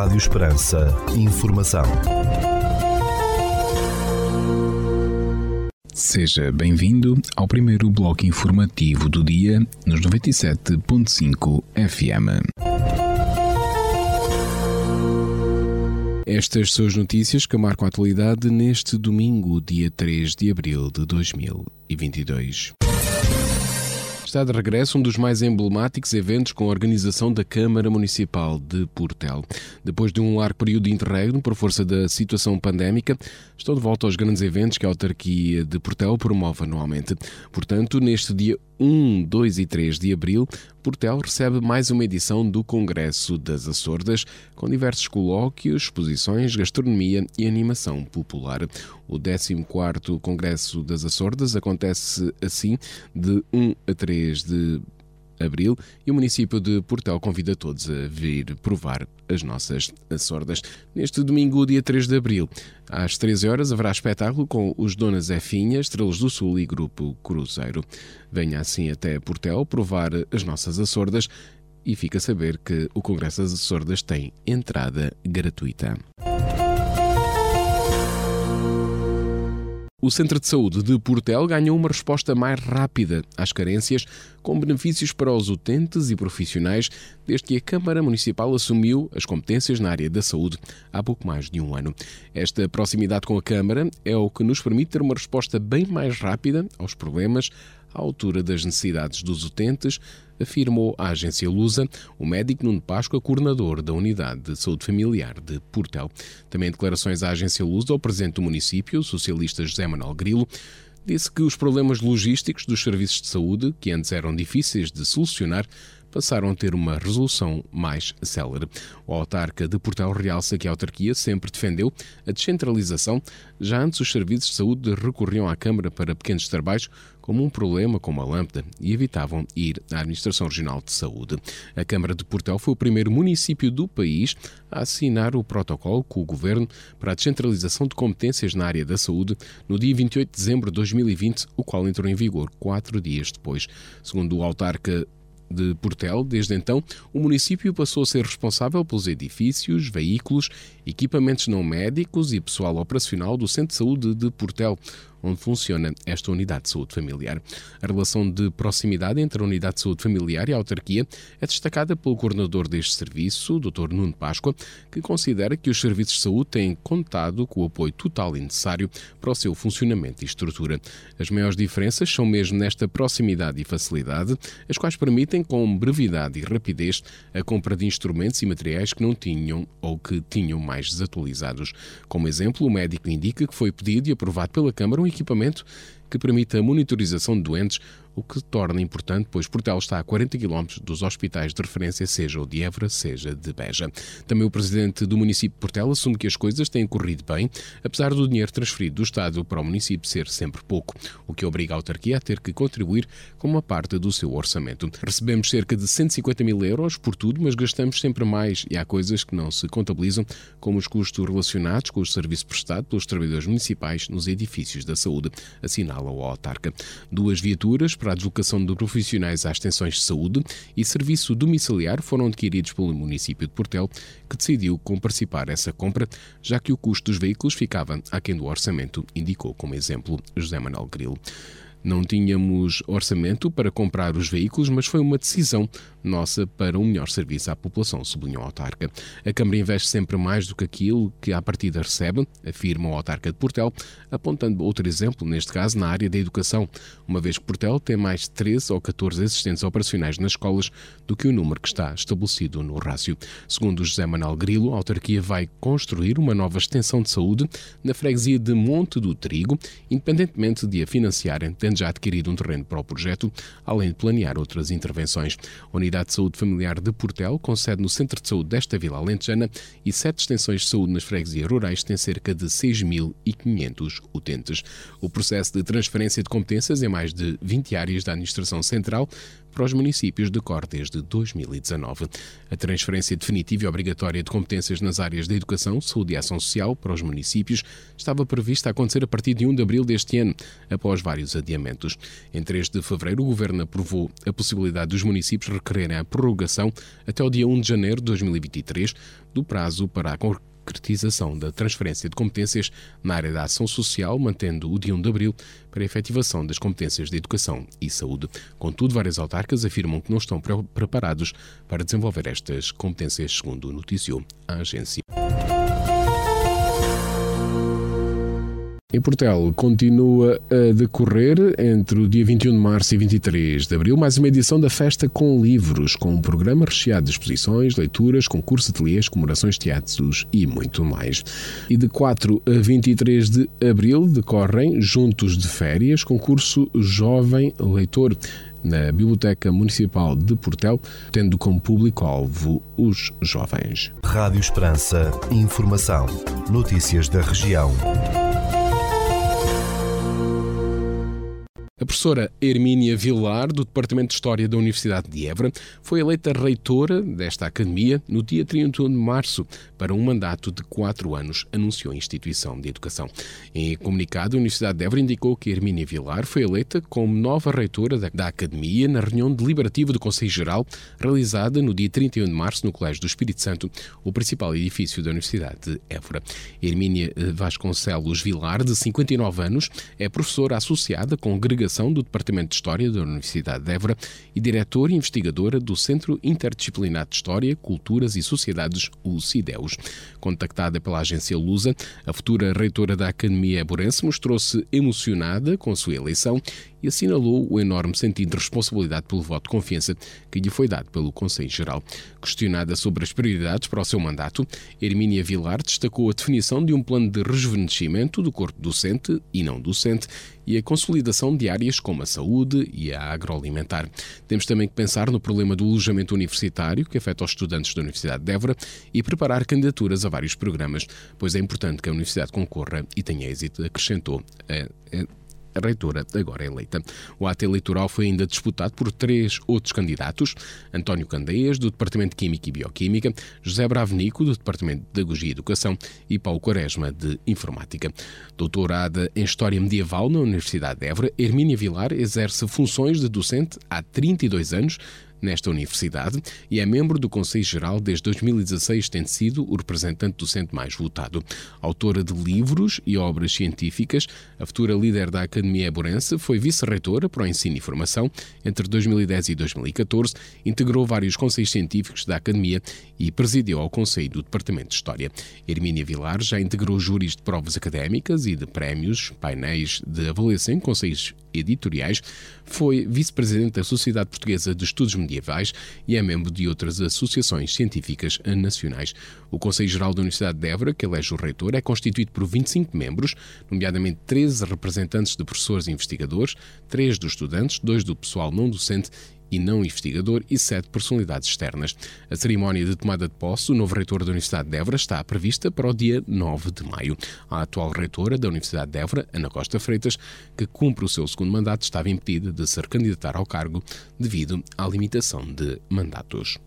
Rádio Esperança. Informação. Seja bem-vindo ao primeiro bloco informativo do dia nos 97.5 FM. Estas são as notícias que marcam a atualidade neste domingo, dia 3 de abril de 2022. Está de regresso um dos mais emblemáticos eventos com a organização da Câmara Municipal de Portel. Depois de um largo período de interregno por força da situação pandémica, estão de volta aos grandes eventos que a autarquia de Portel promove anualmente. Portanto, neste dia 1, 2 e 3 de abril, Portel recebe mais uma edição do Congresso das Açordas, com diversos colóquios, exposições, gastronomia e animação popular. O 14º Congresso das Açordas acontece assim de 1 a 3 de abril e o município de Portel convida todos a vir provar as nossas sordas. Neste domingo, dia 3 de abril, às 13 horas, haverá espetáculo com os Donas Efinha, Estrelas do Sul e Grupo Cruzeiro. Venha assim até Portel provar as nossas açordas e fica a saber que o Congresso das Açordas tem entrada gratuita. O Centro de Saúde de Portel ganhou uma resposta mais rápida às carências, com benefícios para os utentes e profissionais, desde que a Câmara Municipal assumiu as competências na área da saúde há pouco mais de um ano. Esta proximidade com a Câmara é o que nos permite ter uma resposta bem mais rápida aos problemas, à altura das necessidades dos utentes, afirmou a agência Lusa o médico Nuno Páscoa, coordenador da Unidade de Saúde Familiar de Portel. Também declarações à agência Lusa, o presidente do município, o socialista José Manuel Grilo, disse que os problemas logísticos dos serviços de saúde, que antes eram difíceis de solucionar, passaram a ter uma resolução mais célere. O autarca de Portal realça que a autarquia sempre defendeu a descentralização, já antes os serviços de saúde recorriam à Câmara para pequenos trabalhos, como um problema com uma lâmpada, e evitavam ir à Administração Regional de Saúde. A Câmara de Portel foi o primeiro município do país a assinar o protocolo com o Governo para a descentralização de competências na área da saúde no dia 28 de dezembro de 2020, o qual entrou em vigor quatro dias depois. Segundo o autarca de Portel, desde então, o município passou a ser responsável pelos edifícios, veículos, equipamentos não médicos e pessoal operacional do Centro de Saúde de Portel, onde funciona esta unidade de saúde familiar. A relação de proximidade entre a unidade de saúde familiar e a autarquia é destacada pelo coordenador deste serviço, Dr. Nuno Páscoa, que considera que os serviços de saúde têm contado com o apoio total e necessário para o seu funcionamento e estrutura. As maiores diferenças são mesmo nesta proximidade e facilidade, as quais permitem, com brevidade e rapidez, a compra de instrumentos e materiais que não tinham ou que tinham mais desatualizados. Como exemplo, o médico indica que foi pedido e aprovado pela Câmara um equipamento que permite a monitorização de doentes o que torna importante, pois Portel está a 40 km dos hospitais de referência, seja o de Évora, seja de Beja. Também o presidente do município de Portel assume que as coisas têm corrido bem, apesar do dinheiro transferido do Estado para o município ser sempre pouco, o que obriga a autarquia a ter que contribuir com uma parte do seu orçamento. Recebemos cerca de 150 mil euros por tudo, mas gastamos sempre mais e há coisas que não se contabilizam, como os custos relacionados com o serviço prestado pelos trabalhadores municipais nos edifícios da saúde, assinala o autarca. Duas viaturas para a deslocação de profissionais às extensões de saúde e serviço domiciliar foram adquiridos pelo município de Portel, que decidiu comparticipar essa compra, já que o custo dos veículos ficava aquém do orçamento, indicou como exemplo José Manuel Grilo. Não tínhamos orçamento para comprar os veículos, mas foi uma decisão nossa para um melhor serviço à população, sublinhou a autarca. A Câmara investe sempre mais do que aquilo que à partida recebe, afirma o autarca de Portel, apontando outro exemplo, neste caso na área da educação, uma vez que Portel tem mais de 13 ou 14 assistentes operacionais nas escolas do que o número que está estabelecido no rácio. Segundo José Manuel Grilo, a autarquia vai construir uma nova extensão de saúde na freguesia de Monte do Trigo, independentemente de a financiarem, tendo já adquirido um terreno para o projeto, além de planear outras intervenções. A Unidade de Saúde Familiar de Portel concede no Centro de Saúde desta Vila Alentejana e sete extensões de saúde nas freguesias rurais têm cerca de 6.500 utentes. O processo de transferência de competências em mais de 20 áreas da Administração Central para os municípios decorre desde 2019. A transferência definitiva e obrigatória de competências nas áreas da educação, saúde e ação social para os municípios estava prevista a acontecer a partir de 1 de abril deste ano, após vários adiamentos. Em 3 de fevereiro, o Governo aprovou a possibilidade dos municípios requererem a prorrogação até o dia 1 de janeiro de 2023 do prazo para a concretização da transferência de competências na área da ação social, mantendo o dia 1 de abril para a efetivação das competências de educação e saúde. Contudo, várias autarcas afirmam que não estão preparados para desenvolver estas competências, segundo noticiou a agência. Em Portel continua a decorrer entre o dia 21 de março e 23 de abril mais uma edição da Festa com Livros, com um programa recheado de exposições, leituras, concursos, ateliês, comemorações, teatros e muito mais. E de 4 a 23 de abril decorrem, juntos de férias, concurso Jovem Leitor na Biblioteca Municipal de Portel, tendo como público-alvo os jovens. Rádio Esperança, informação, notícias da região. A professora Hermínia Vilar, do Departamento de História da Universidade de Évora, foi eleita reitora desta academia no dia 31 de março para um mandato de quatro anos, anunciou a instituição de educação. Em comunicado, a Universidade de Évora indicou que Hermínia Vilar foi eleita como nova reitora da academia na reunião deliberativa do Conselho Geral, realizada no dia 31 de março no Colégio do Espírito Santo, o principal edifício da Universidade de Évora. Hermínia Vasconcelos Vilar, de 59 anos, é professora associada com agregação do Departamento de História da Universidade de Évora e diretora e investigadora do Centro Interdisciplinar de História, Culturas e Sociedades, o CIDEUS. Contactada pela agência Lusa, a futura reitora da Academia Eborense mostrou-se emocionada com a sua eleição e assinalou o enorme sentido de responsabilidade pelo voto de confiança que lhe foi dado pelo Conselho Geral. Questionada sobre as prioridades para o seu mandato, Hermínia Vilar destacou a definição de um plano de rejuvenescimento do corpo docente e não docente e a consolidação de áreas como a saúde e a agroalimentar. Temos também que pensar no problema do alojamento universitário que afeta os estudantes da Universidade de Évora e preparar candidaturas a vários programas, pois é importante que a Universidade concorra e tenha êxito, acrescentou a reitora agora eleita. O ato eleitoral foi ainda disputado por três outros candidatos: António Candeias, do Departamento de Química e Bioquímica, José Bravenico, do Departamento de Pedagogia e Educação e Paulo Quaresma, de Informática. Doutorada em História Medieval na Universidade de Évora, Hermínia Vilar exerce funções de docente há 32 anos nesta universidade e é membro do Conselho Geral desde 2016, tendo sido o representante docente mais votado. Autora de livros e obras científicas, a futura líder da Academia Eborense foi vice-reitora para o ensino e formação entre 2010 e 2014, integrou vários conselhos científicos da Academia e presidiu ao Conselho do Departamento de História. Hermínia Vilar já integrou júris de provas académicas e de prémios, painéis de avaliação em conselhos editoriais, foi vice-presidente da Sociedade Portuguesa de Estudos Medievais e é membro de outras associações científicas nacionais. O Conselho Geral da Universidade de Évora, que elege o reitor, é constituído por 25 membros, nomeadamente 13 representantes de professores e investigadores, 3 dos estudantes, 2 do pessoal não docente e não investigador e sete personalidades externas. A cerimónia de tomada de posse do novo reitor da Universidade de Évora está prevista para o dia 9 de maio. A atual reitora da Universidade de Évora, Ana Costa Freitas, que cumpre o seu segundo mandato, estava impedida de se recandidatar ao cargo devido à limitação de mandatos.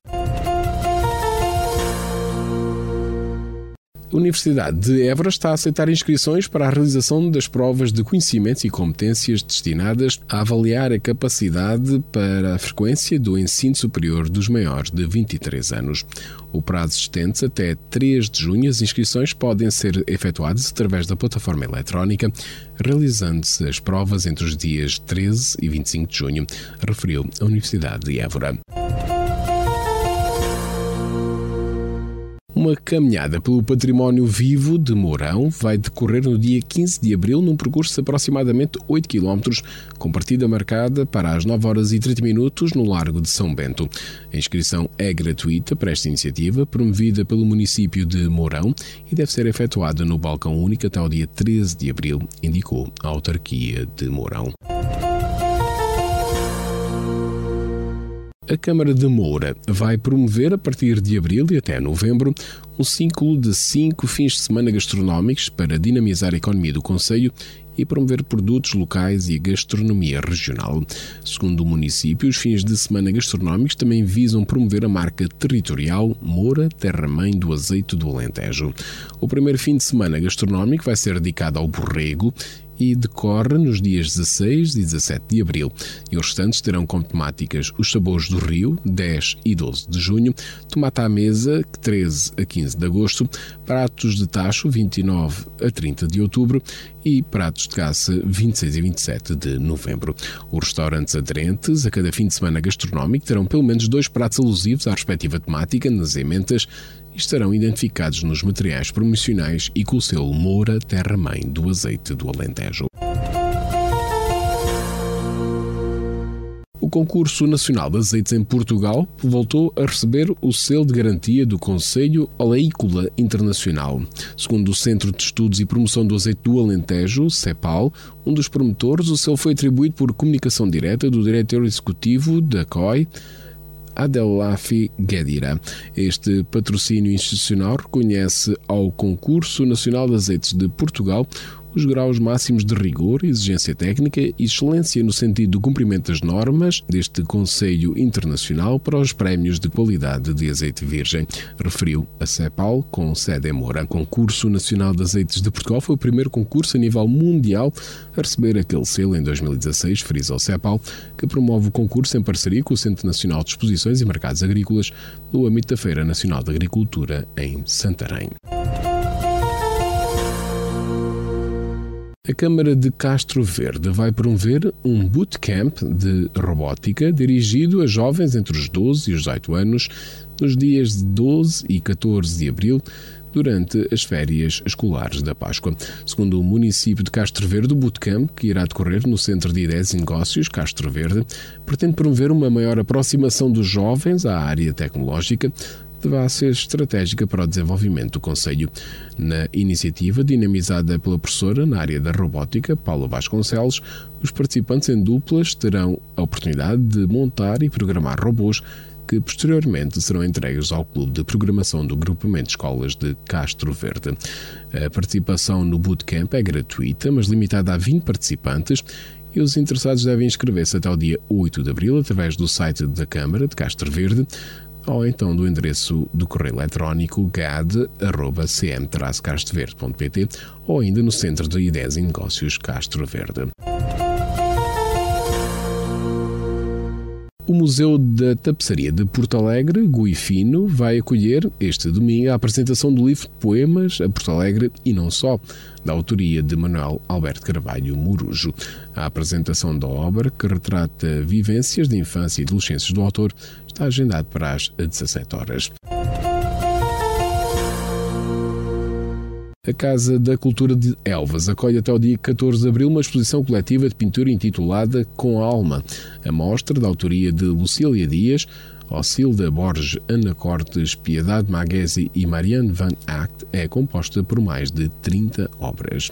Universidade de Évora está a aceitar inscrições para a realização das provas de conhecimentos e competências destinadas a avaliar a capacidade para a frequência do ensino superior dos maiores de 23 anos. O prazo estende até 3 de junho. As inscrições podem ser efetuadas através da plataforma eletrónica, realizando-se as provas entre os dias 13 e 25 de junho, referiu a Universidade de Évora. Uma caminhada pelo património vivo de Mourão vai decorrer no dia 15 de abril num percurso de aproximadamente 8 km, com partida marcada para as 9 horas e 30 minutos no Largo de São Bento. A inscrição é gratuita para esta iniciativa, promovida pelo município de Mourão e deve ser efetuada no balcão único até o dia 13 de abril, indicou a autarquia de Mourão. A Câmara de Moura vai promover, a partir de abril e até novembro, um ciclo de cinco fins de semana gastronómicos para dinamizar a economia do Conselho e promover produtos locais e gastronomia regional. Segundo o município, os fins de semana gastronómicos também visam promover a marca territorial Moura Terra Mãe do Azeite do Alentejo. O primeiro fim de semana gastronómico vai ser dedicado ao borrego e decorre nos dias 16 e 17 de abril. E os restantes terão como temáticas os sabores do Rio, 10 e 12 de junho, tomate à mesa, 13 a 15 de agosto, pratos de tacho, 29 a 30 de outubro e pratos de caça, 26 e 27 de novembro. Os restaurantes aderentes a cada fim de semana gastronómico terão pelo menos dois pratos alusivos à respectiva temática nas ementas estarão identificados nos materiais promocionais e com o selo Moura Terra Mãe do Azeite do Alentejo. O Concurso Nacional de Azeites em Portugal voltou a receber o selo de garantia do Conselho Oleícola Internacional. Segundo o Centro de Estudos e Promoção do Azeite do Alentejo, CEPAL, um dos promotores, o selo foi atribuído por comunicação direta do diretor executivo da COI, Adelafi Guedira. Este patrocínio institucional reconhece ao Concurso Nacional de Azeites de Portugal os graus máximos de rigor, exigência técnica e excelência no sentido do cumprimento das normas deste Conselho Internacional para os prémios de qualidade de azeite virgem, referiu a CEPAL com sede em Moura. O Concurso Nacional de Azeites de Portugal foi o primeiro concurso a nível mundial a receber aquele selo em 2016, frisa o CEPAL, que promove o concurso em parceria com o Centro Nacional de Exposições e Mercados Agrícolas no âmbito da Feira Nacional de Agricultura em Santarém. A Câmara de Castro Verde vai promover um bootcamp de robótica dirigido a jovens entre os 12 e os 18 anos nos dias de 12 e 14 de abril durante as férias escolares da Páscoa. Segundo o município de Castro Verde, o bootcamp, que irá decorrer no Centro de Ideias e Negócios Castro Verde, pretende promover uma maior aproximação dos jovens à área tecnológica, deverá ser estratégica para o desenvolvimento do Conselho. Na iniciativa, dinamizada pela professora na área da robótica, Paula Vasconcelos, os participantes em duplas terão a oportunidade de montar e programar robôs que posteriormente serão entregues ao Clube de Programação do Grupamento de Escolas de Castro Verde. A participação no Bootcamp é gratuita, mas limitada a 20 participantes e os interessados devem inscrever-se até o dia 8 de abril através do site da Câmara de Castro Verde ou então do endereço do correio eletrónico gad.cm-castroverde.pt ou ainda no Centro de Ideias e Negócios Castro Verde. O Museu da Tapeçaria de Porto Alegre, Guifino, vai acolher este domingo a apresentação do livro poemas a Porto Alegre e não só, da autoria de Manuel Alberto Carvalho Murujo. A apresentação da obra, que retrata vivências de infância e adolescência do autor, está agendada para as 17 horas. A Casa da Cultura de Elvas acolhe até o dia 14 de abril uma exposição coletiva de pintura intitulada Com a Alma. A mostra, da autoria de Lucília Dias, Ocilda Borges, Ana Cortes, Piedade Maguesi e Marianne Van Act, é composta por mais de 30 obras.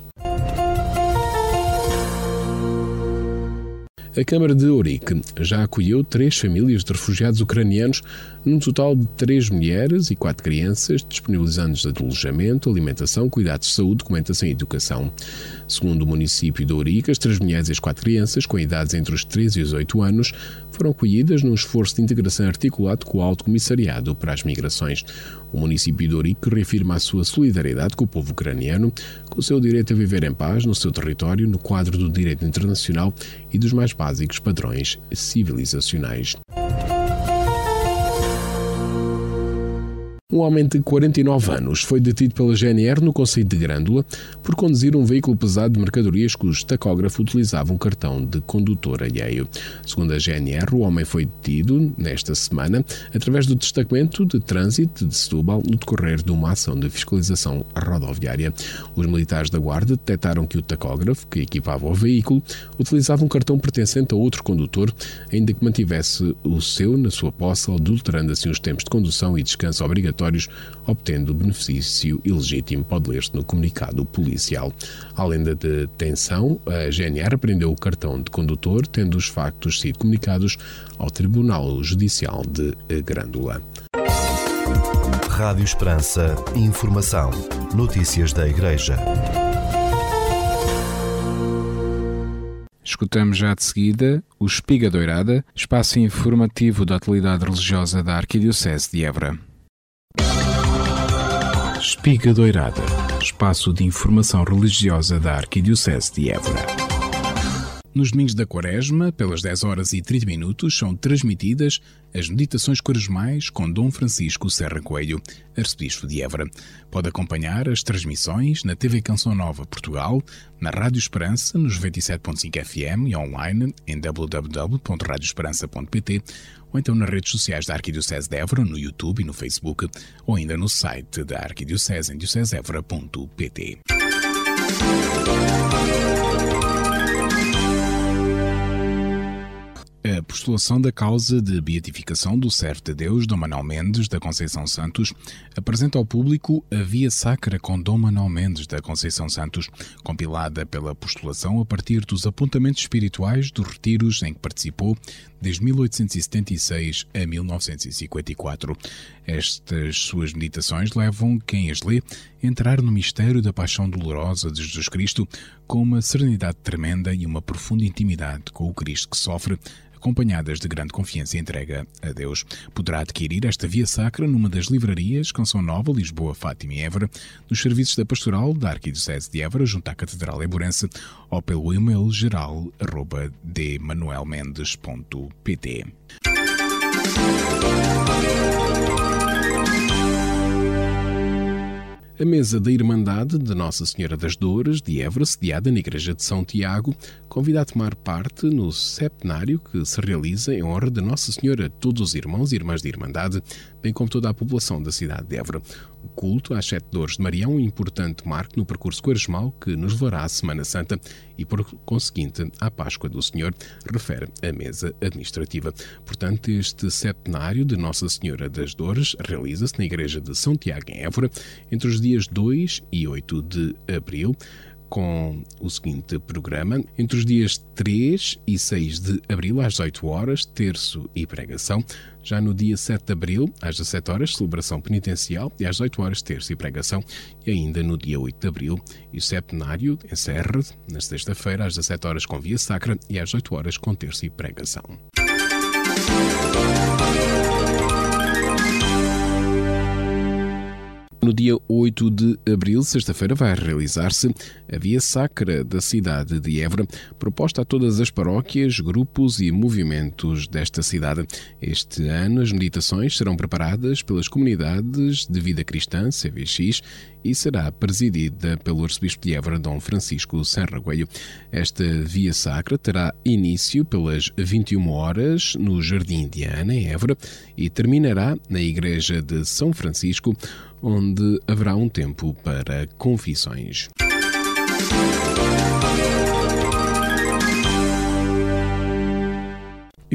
A Câmara de Ourique já acolheu três famílias de refugiados ucranianos, num total de três mulheres e quatro crianças, disponibilizando-lhes alojamento, alimentação, cuidados de saúde, documentação e educação. Segundo o município de Ourique, as três mulheres e as quatro crianças, com idades entre os 13 e os 8 anos, foram acolhidas num esforço de integração articulado com o Alto Comissariado para as Migrações. O município de Ourique reafirma a sua solidariedade com o povo ucraniano, com o seu direito a viver em paz no seu território, no quadro do direito internacional e dos mais básicos padrões civilizacionais. Um homem de 49 anos foi detido pela GNR no Conselho de Grândola por conduzir um veículo pesado de mercadorias cujo tacógrafo utilizava um cartão de condutor alheio. Segundo a GNR, o homem foi detido nesta semana através do destacamento de trânsito de Setúbal no decorrer de uma ação de fiscalização rodoviária. Os militares da Guarda detectaram que o tacógrafo, que equipava o veículo, utilizava um cartão pertencente a outro condutor, ainda que mantivesse o seu na sua posse, adulterando assim os tempos de condução e descanso obrigatório obrigatórios, obtendo benefício ilegítimo, pode ler-se no comunicado policial. Além da detenção, a GNR prendeu o cartão de condutor, tendo os factos sido comunicados ao Tribunal Judicial de Grândola. Rádio Esperança. Informação. Notícias da Igreja. escutamos já de seguida o Espiga Doirada, espaço informativo da atualidade religiosa da Arquidiocese de Évora. Espiga Doirada, espaço de informação religiosa da Arquidiocese de Évora. Nos domingos da Quaresma, pelas 10 horas e 30 minutos, são transmitidas as meditações quaresmais com Dom Francisco Serra Coelho, arcebispo de Évora. Pode acompanhar as transmissões na TV Canção Nova Portugal, na Rádio Esperança, nos 97.5 FM e online em www.radioesperança.pt ou então nas redes sociais da Arquidiocese de Évora, no YouTube e no Facebook, ou ainda no site da Arquidiocese em diocesevora.pt. A postulação da causa de beatificação do servo de Deus Dom Manuel Mendes da Conceição Santos apresenta ao público a Via Sacra com Dom Manuel Mendes da Conceição Santos, compilada pela postulação a partir dos apontamentos espirituais dos retiros em que participou desde 1876 a 1954. Estas suas meditações levam quem as lê a entrar no mistério da paixão dolorosa de Jesus Cristo com uma serenidade tremenda e uma profunda intimidade com o Cristo que sofre acompanhadas de grande confiança e entrega a Deus. Poderá adquirir esta via sacra numa das livrarias Canção Nova, Lisboa, Fátima e Évora, nos serviços da Pastoral da Arquidiocese de Évora, junto à Catedral Eburense, ou pelo e-mail geral A mesa da Irmandade de Nossa Senhora das Dores de Évora, sediada na Igreja de São Tiago, convida a tomar parte no septenário que se realiza em honra de Nossa Senhora, todos os irmãos e irmãs de Irmandade, bem como toda a população da cidade de Évora. O culto às Sete Dores de Maria é um importante marco no percurso quaresmal que nos levará à Semana Santa e, por conseguinte, à Páscoa do Senhor, refere a mesa administrativa. Portanto, este septenário de Nossa Senhora das Dores realiza-se na Igreja de São Tiago, em Évora, entre os dias 2 e 8 de abril com o seguinte programa. Entre os dias 3 e 6 de abril, às 18 horas, terço e pregação. Já no dia 7 de abril, às 17 horas, celebração penitencial e às 18 horas, terço e pregação. E ainda no dia 8 de abril, o septenário encerra na sexta-feira, às 17 horas, com via sacra e às 18 horas, com terço e pregação. No dia 8 de abril, sexta-feira, vai realizar-se a Via Sacra da cidade de Évora, proposta a todas as paróquias, grupos e movimentos desta cidade. Este ano, as meditações serão preparadas pelas comunidades de vida cristã, CVX, e será presidida pelo arcebispo de Évora, Dom Francisco Serragueio. Esta Via Sacra terá início pelas 21 horas no Jardim de Ana, em Évora, e terminará na Igreja de São Francisco, onde haverá um tempo para confissões.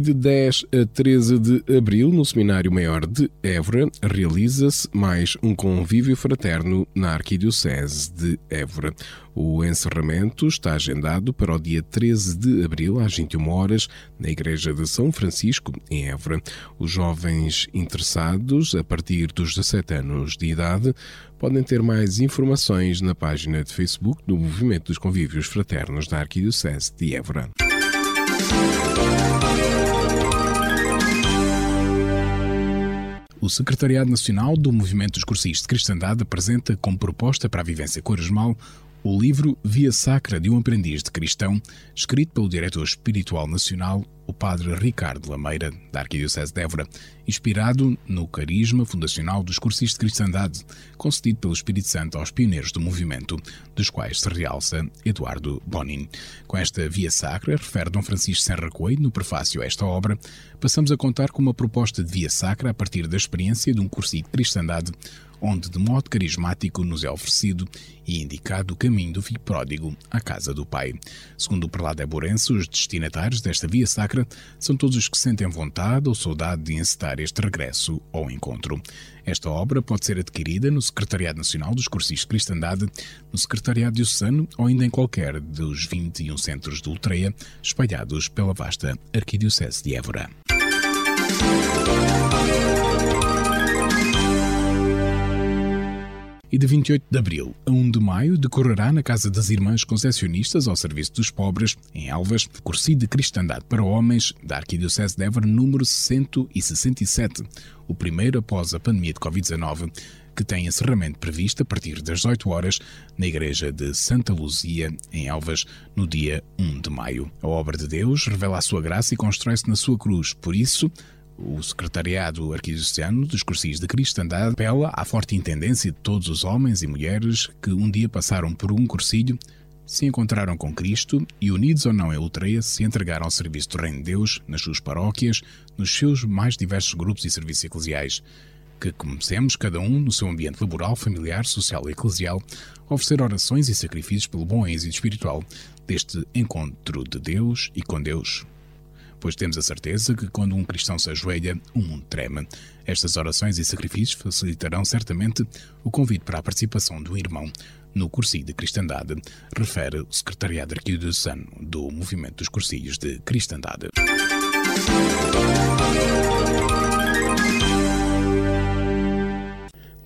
De 10 a 13 de abril, no Seminário Maior de Évora, realiza-se mais um convívio fraterno na Arquidiocese de Évora. O encerramento está agendado para o dia 13 de abril, às 21 horas, na Igreja de São Francisco, em Évora. Os jovens interessados, a partir dos 17 anos de idade, podem ter mais informações na página de Facebook do Movimento dos Convívios Fraternos da Arquidiocese de Évora. O Secretariado Nacional do Movimento dos de Cristandade apresenta como proposta para a vivência quaresmal o livro Via Sacra de um Aprendiz de Cristão, escrito pelo diretor espiritual nacional, o padre Ricardo Lameira, da Arquidiocese de Évora, inspirado no carisma fundacional dos cursis de cristandade, concedido pelo Espírito Santo aos pioneiros do movimento, dos quais se realça Eduardo Bonin. Com esta Via Sacra, refere Dom Francisco Serra Coelho no prefácio a esta obra, passamos a contar com uma proposta de Via Sacra a partir da experiência de um cursi de cristandade onde de modo carismático nos é oferecido e indicado o caminho do filho pródigo à casa do pai. Segundo o prelado Eborense, os destinatários desta via sacra são todos os que sentem vontade ou saudade de encetar este regresso ou encontro. Esta obra pode ser adquirida no Secretariado Nacional dos Cursis de Cristandade, no Secretariado Diocesano ou ainda em qualquer dos 21 centros de Ultreia espalhados pela vasta Arquidiocese de Évora. E de 28 de abril a 1 de maio decorrerá na Casa das Irmãs Concessionistas ao Serviço dos Pobres, em Elvas, curso de Cristandade para Homens da Arquidiocese de Évora número 167, o primeiro após a pandemia de Covid-19 que tem encerramento previsto a partir das 18 horas na Igreja de Santa Luzia, em Elvas, no dia 1 de maio. A obra de Deus revela a sua graça e constrói-se na sua cruz. Por isso, o Secretariado Arquidiocesano dos Cursis de Cristandade apela à forte intendência de todos os homens e mulheres que um dia passaram por um cursilho, se encontraram com Cristo e, unidos ou não em Ultreia, se entregaram ao serviço do Reino de Deus nas suas paróquias, nos seus mais diversos grupos e serviços eclesiais que comecemos, cada um no seu ambiente laboral, familiar, social e eclesial, a oferecer orações e sacrifícios pelo bom êxito espiritual deste encontro de Deus e com Deus. Pois temos a certeza que quando um cristão se ajoelha, o mundo treme. Estas orações e sacrifícios facilitarão certamente o convite para a participação do irmão no cursilho de cristandade, refere o Secretariado Arquidiocesano do Movimento dos Cursilhos de Cristandade.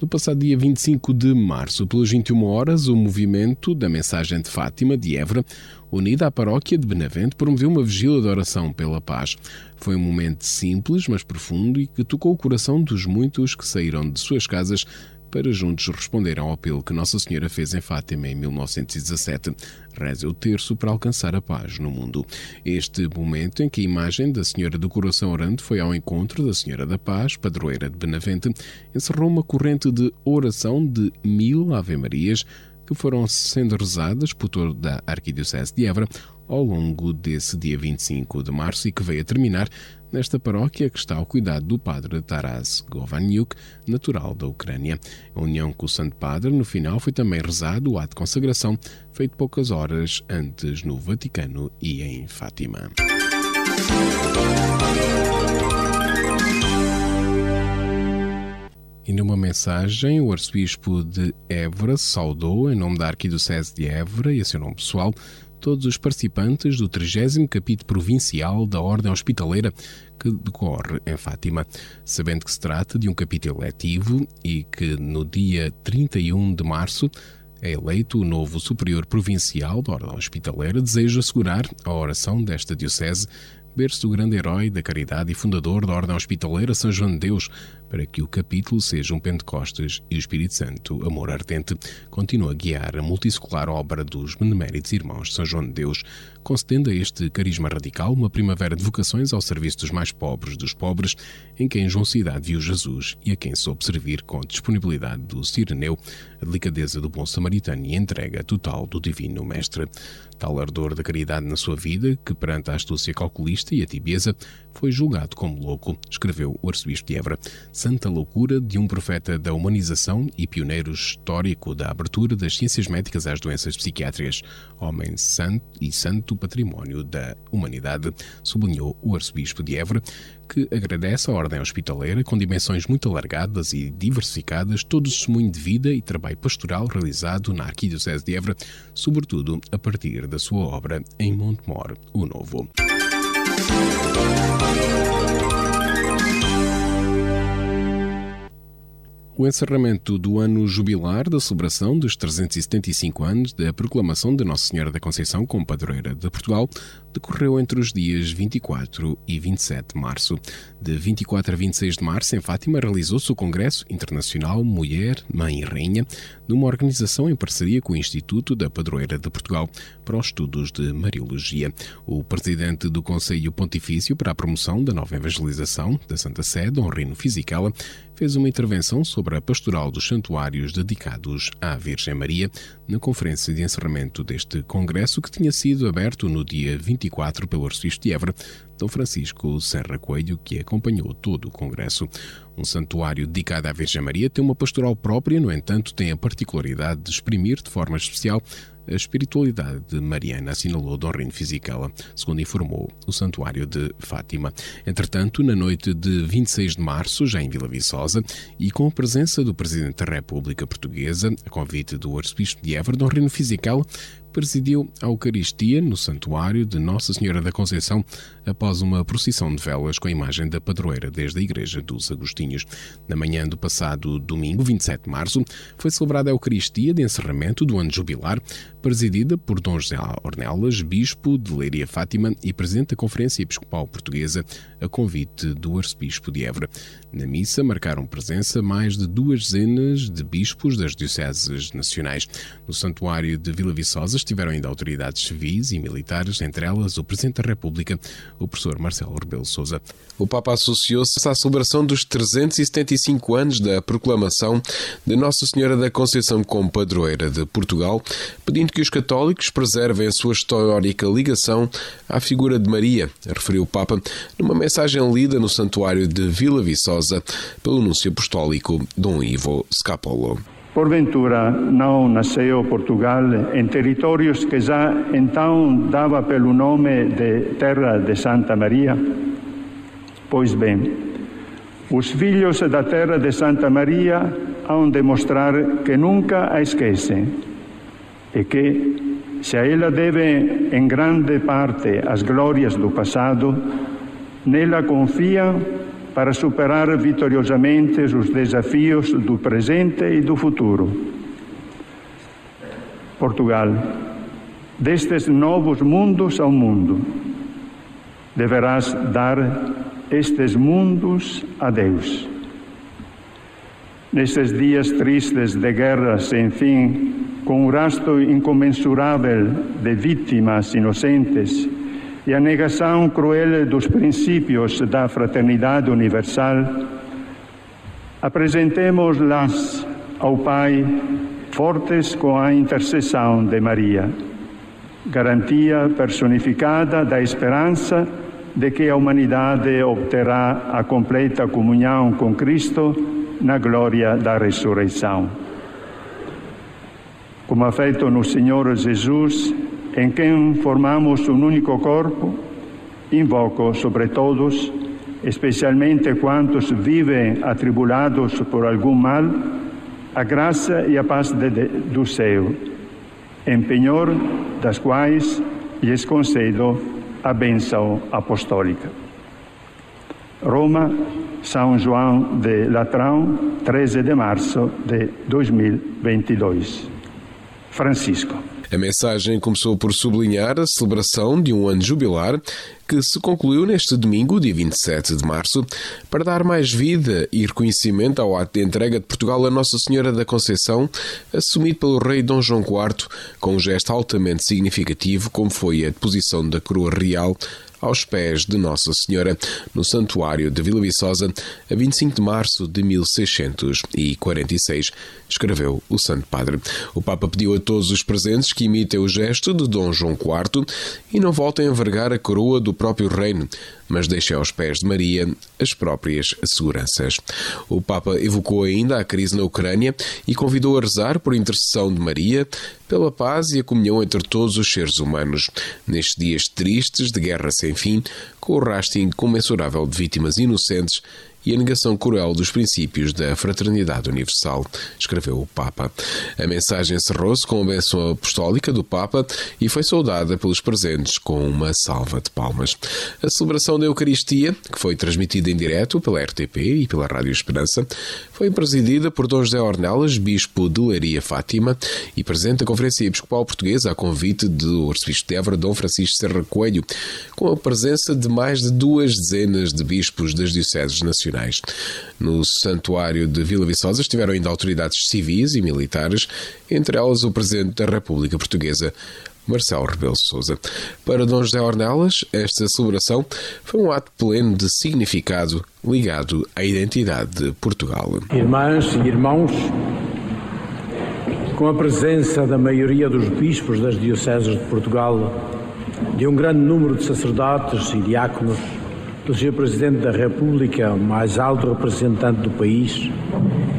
No passado dia 25 de março, pelas 21 horas, o movimento da Mensagem de Fátima de Évora, unida à paróquia de Benavente, promoveu uma vigília de oração pela paz. Foi um momento simples, mas profundo e que tocou o coração dos muitos que saíram de suas casas para juntos responder ao apelo que Nossa Senhora fez em Fátima em 1917. Reze o terço para alcançar a paz no mundo. Este momento em que a imagem da Senhora do Coração Orante foi ao encontro da Senhora da Paz, padroeira de Benavente, encerrou uma corrente de oração de mil Ave-Marias que foram sendo rezadas por toda a Arquidiocese de Évora ao longo desse dia 25 de março e que veio a terminar nesta paróquia que está ao cuidado do padre Taras Govanyuk, natural da Ucrânia. A união com o Santo Padre, no final, foi também rezado o ato de consagração, feito poucas horas antes no Vaticano e em Fátima. E numa mensagem, o arcebispo de Évora saudou, em nome da Arquidiocese de Évora e a seu nome pessoal, todos os participantes do 30 capítulo provincial da Ordem Hospitaleira que decorre em Fátima, sabendo que se trata de um capítulo eletivo e que no dia 31 de março é eleito o novo superior provincial da Ordem Hospitaleira, deseja assegurar a oração desta diocese berço do grande herói da caridade e fundador da Ordem Hospitaleira São João de Deus, para que o capítulo seja um Pentecostes e o Espírito Santo, amor ardente, continue a guiar a multissecular obra dos beneméritos irmãos de São João de Deus, concedendo a este carisma radical uma primavera de vocações ao serviço dos mais pobres dos pobres, em quem João Cidade viu Jesus e a quem soube servir com disponibilidade do Sireneu, a delicadeza do bom samaritano e a entrega total do Divino Mestre. Tal ardor da caridade na sua vida, que perante a astúcia calculista e a tibieza, foi julgado como louco, escreveu o arcebispo de Évora. Santa loucura de um profeta da humanização e pioneiro histórico da abertura das ciências médicas às doenças psiquiátricas. Homem santo e santo património da humanidade, sublinhou o arcebispo de Évora, que agradece à Ordem Hospitaleira, com dimensões muito alargadas e diversificadas, todo o testemunho de vida e trabalho pastoral realizado na Arquidiocese de Évora, sobretudo a partir da sua obra em Montemor, o Novo. O encerramento do ano jubilar da celebração dos 375 anos da proclamação de Nossa Senhora da Conceição como padroeira de Portugal decorreu entre os dias 24 e 27 de março. De 24 a 26 de março, em Fátima, realizou-se o Congresso Internacional Mulher, Mãe e Rainha, numa organização em parceria com o Instituto da Padroeira de Portugal para os estudos de Mariologia. O presidente do Conselho Pontifício para a Promoção da Nova Evangelização da Santa Sé, Dom Rino Fisichella, fez uma intervenção sobre a pastoral dos santuários dedicados à Virgem Maria na conferência de encerramento deste congresso que tinha sido aberto no dia 24 pelo arcebispo de Évora, Dom Francisco Serra Coelho, que acompanhou todo o congresso. Um santuário dedicado à Virgem Maria tem uma pastoral própria, no entanto, tem a particularidade de exprimir de forma especial a espiritualidade de Mariana, assinalou Dom Rino Fisichella, segundo informou o Santuário de Fátima. Entretanto, na noite de 26 de março, já em Vila Viçosa, e com a presença do Presidente da República Portuguesa, a convite do Arcebispo de Évora, Dom Rino Fisichella presidiu a Eucaristia no Santuário de Nossa Senhora da Conceição após uma procissão de velas com a imagem da padroeira desde a Igreja dos Agostinhos. Na manhã do passado domingo, 27 de março, foi celebrada a Eucaristia de encerramento do ano jubilar, presidida por Dom José Ornelas, bispo de Leiria Fátima e presidente da Conferência Episcopal Portuguesa, a convite do arcebispo de Évora. Na missa marcaram presença mais de duas dezenas de bispos das dioceses nacionais. No santuário de Vila Viçosa estiveram ainda autoridades civis e militares, entre elas o Presidente da República, o professor Marcelo Rebelo Sousa. O Papa associou-se à celebração dos 375 anos da proclamação de Nossa Senhora da Conceição como padroeira de Portugal, pedindo que os católicos preservem a sua histórica ligação à figura de Maria, referiu o Papa numa mensagem lida no santuário de Vila Viçosa pelo nuncio apostólico Dom Ivo Scapolo. Porventura não nasceu Portugal em territórios que já então dava pelo nome de Terra de Santa Maria? Pois bem, os filhos da Terra de Santa Maria hão de mostrar que nunca a esquecem e que, se a ela devem em grande parte as glórias do passado, nela confiam para superar vitoriosamente os desafios do presente e do futuro. Portugal, destes novos mundos ao mundo, deverás dar estes mundos a Deus. Nestes dias tristes de guerra sem fim, com um rasto incomensurável de vítimas inocentes, e a negação cruel dos princípios da fraternidade universal, apresentemos-las ao Pai fortes com a intercessão de Maria, garantia personificada da esperança de que a humanidade obterá a completa comunhão com Cristo na glória da ressurreição. Como ha feito no Senhor Jesus, em quem formamos um único corpo, invoco sobre todos, especialmente quantos vivem atribulados por algum mal, a graça e a paz de, de, do céu, em penhor das quais lhes concedo a bênção apostólica. Roma, São João de Latrão, 13 de março de 2022. Francisco. A mensagem começou por sublinhar a celebração de um ano jubilar que se concluiu neste domingo, dia 27 de março, para dar mais vida e reconhecimento ao ato de entrega de Portugal a Nossa Senhora da Conceição, assumido pelo rei Dom João IV, com um gesto altamente significativo, como foi a deposição da coroa real aos pés de Nossa Senhora, no Santuário de Vila Viçosa, a 25 de março de 1646, escreveu o Santo Padre. O Papa pediu a todos os presentes que imitem o gesto de Dom João IV e não voltem a vergar a coroa do próprio reino, mas deixem aos pés de Maria as próprias seguranças. O Papa evocou ainda a crise na Ucrânia e convidou a rezar por intercessão de Maria pela paz e a comunhão entre todos os seres humanos, nestes dias tristes de guerra sem fim, com o rastro incomensurável de vítimas inocentes e a negação cruel dos princípios da fraternidade universal, escreveu o Papa. A mensagem encerrou-se com a bênção apostólica do Papa e foi saudada pelos presentes com uma salva de palmas. A celebração da Eucaristia, que foi transmitida em direto pela RTP e pela Rádio Esperança, foi presidida por Dom José Ornelas, bispo de Leiria Fátima, e presente a Conferência Episcopal Portuguesa a convite do arcebispo de Évora, Dom Francisco Serra Coelho, com a presença de mais de duas dezenas de bispos das dioceses nacionais. No santuário de Vila Viçosa estiveram ainda autoridades civis e militares, entre elas o Presidente da República Portuguesa, Marcelo Rebelo Sousa. Para Dom José Ornelas, esta celebração foi um ato pleno de significado ligado à identidade de Portugal. Irmãs e irmãos, com a presença da maioria dos bispos das dioceses de Portugal, de um grande número de sacerdotes e diáconos, do Sr. Presidente da República, o mais alto representante do país,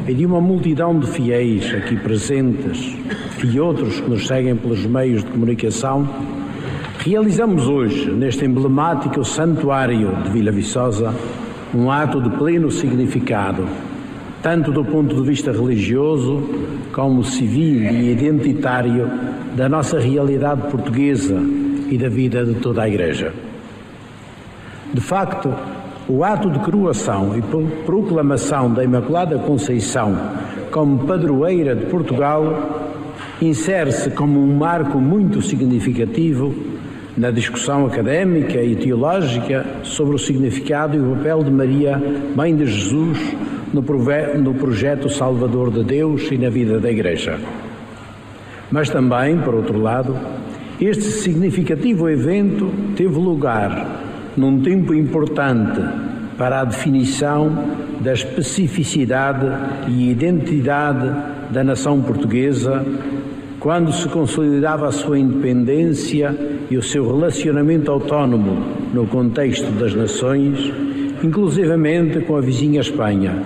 e de uma multidão de fiéis aqui presentes e outros que nos seguem pelos meios de comunicação, realizamos hoje, neste emblemático santuário de Vila Viçosa, um ato de pleno significado, tanto do ponto de vista religioso como civil e identitário da nossa realidade portuguesa e da vida de toda a Igreja. De facto, o ato de coroação e proclamação da Imaculada Conceição como padroeira de Portugal insere-se como um marco muito significativo na discussão académica e teológica sobre o significado e o papel de Maria, Mãe de Jesus, no, no projeto salvador de Deus e na vida da Igreja. Mas também, por outro lado, este significativo evento teve lugar num tempo importante para a definição da especificidade e identidade da nação portuguesa, quando se consolidava a sua independência e o seu relacionamento autónomo no contexto das nações, inclusivamente com a vizinha Espanha,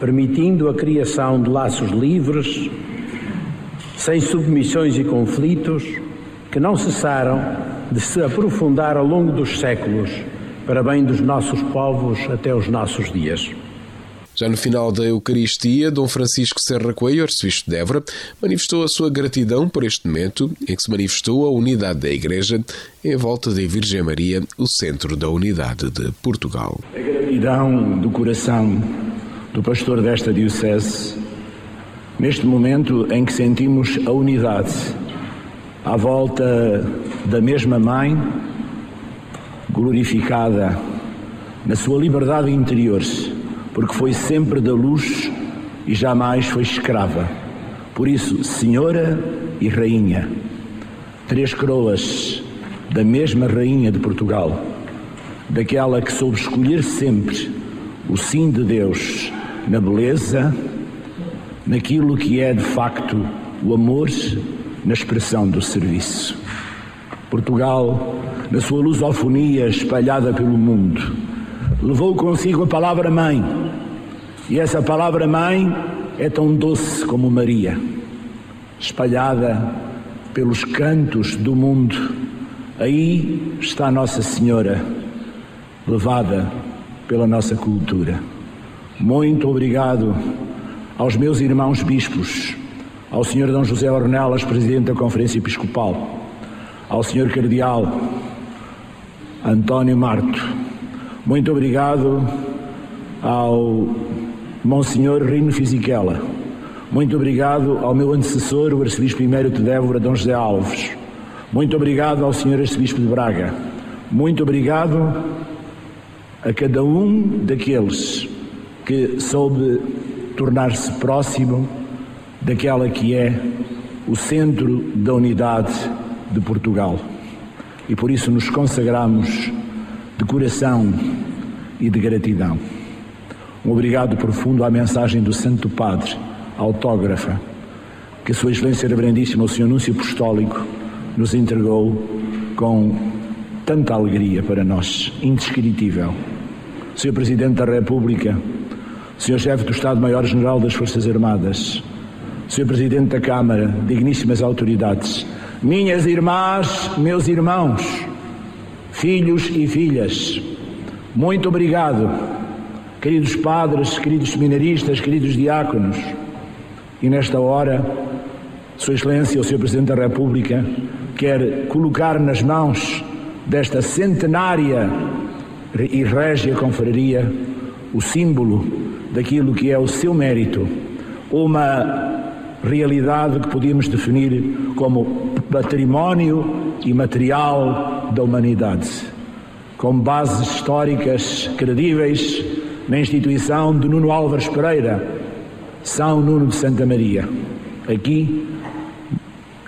permitindo a criação de laços livres, sem submissões e conflitos, que não cessaram de se aprofundar ao longo dos séculos, para bem dos nossos povos até os nossos dias. Já no final da Eucaristia, Dom Francisco Serra Coelho, arcebispo de Évora, manifestou a sua gratidão por este momento em que se manifestou a unidade da Igreja em volta da Virgem Maria, o centro da unidade de Portugal. A gratidão do coração do pastor desta Diocese, neste momento em que sentimos a unidade à volta da mesma Mãe, glorificada na sua liberdade interior, porque foi sempre da luz e jamais foi escrava. Por isso, Senhora e Rainha, três coroas da mesma Rainha de Portugal, daquela que soube escolher sempre o sim de Deus na beleza, naquilo que é de facto o amor, na expressão do serviço. Portugal, na sua lusofonia espalhada pelo mundo, levou consigo a palavra mãe. E essa palavra mãe é tão doce como Maria, espalhada pelos cantos do mundo. Aí está Nossa Senhora, levada pela nossa cultura. Muito obrigado aos meus irmãos bispos, ao Sr. D. José Ornelas, Presidente da Conferência Episcopal, ao Sr. Cardeal António Marto. Muito obrigado ao Monsenhor Rino Fisichella. Muito obrigado ao meu antecessor, o Arcebispo Emérito de Évora, D. José Alves. Muito obrigado ao Sr. Arcebispo de Braga. Muito obrigado a cada um daqueles que soube tornar-se próximo daquela que é o centro da unidade de Portugal. E por isso nos consagramos de coração e de gratidão. Um obrigado profundo à mensagem do Santo Padre, autógrafa, que a Sua Excelência Reverendíssima, o Senhor Anúncio Apostólico, nos entregou com tanta alegria para nós, indescritível. Senhor Presidente da República, Senhor Chefe do Estado-Maior-General das Forças Armadas, Senhor Presidente da Câmara, digníssimas autoridades, minhas irmãs, meus irmãos, filhos e filhas, muito obrigado, queridos padres, queridos seminaristas, queridos diáconos, e nesta hora, Sua Excelência, o Senhor Presidente da República, quer colocar nas mãos desta centenária e régia confraria o símbolo daquilo que é o seu mérito, uma realidade que podíamos definir como património imaterial da humanidade, com bases históricas credíveis na instituição de Nuno Álvares Pereira, São Nuno de Santa Maria. Aqui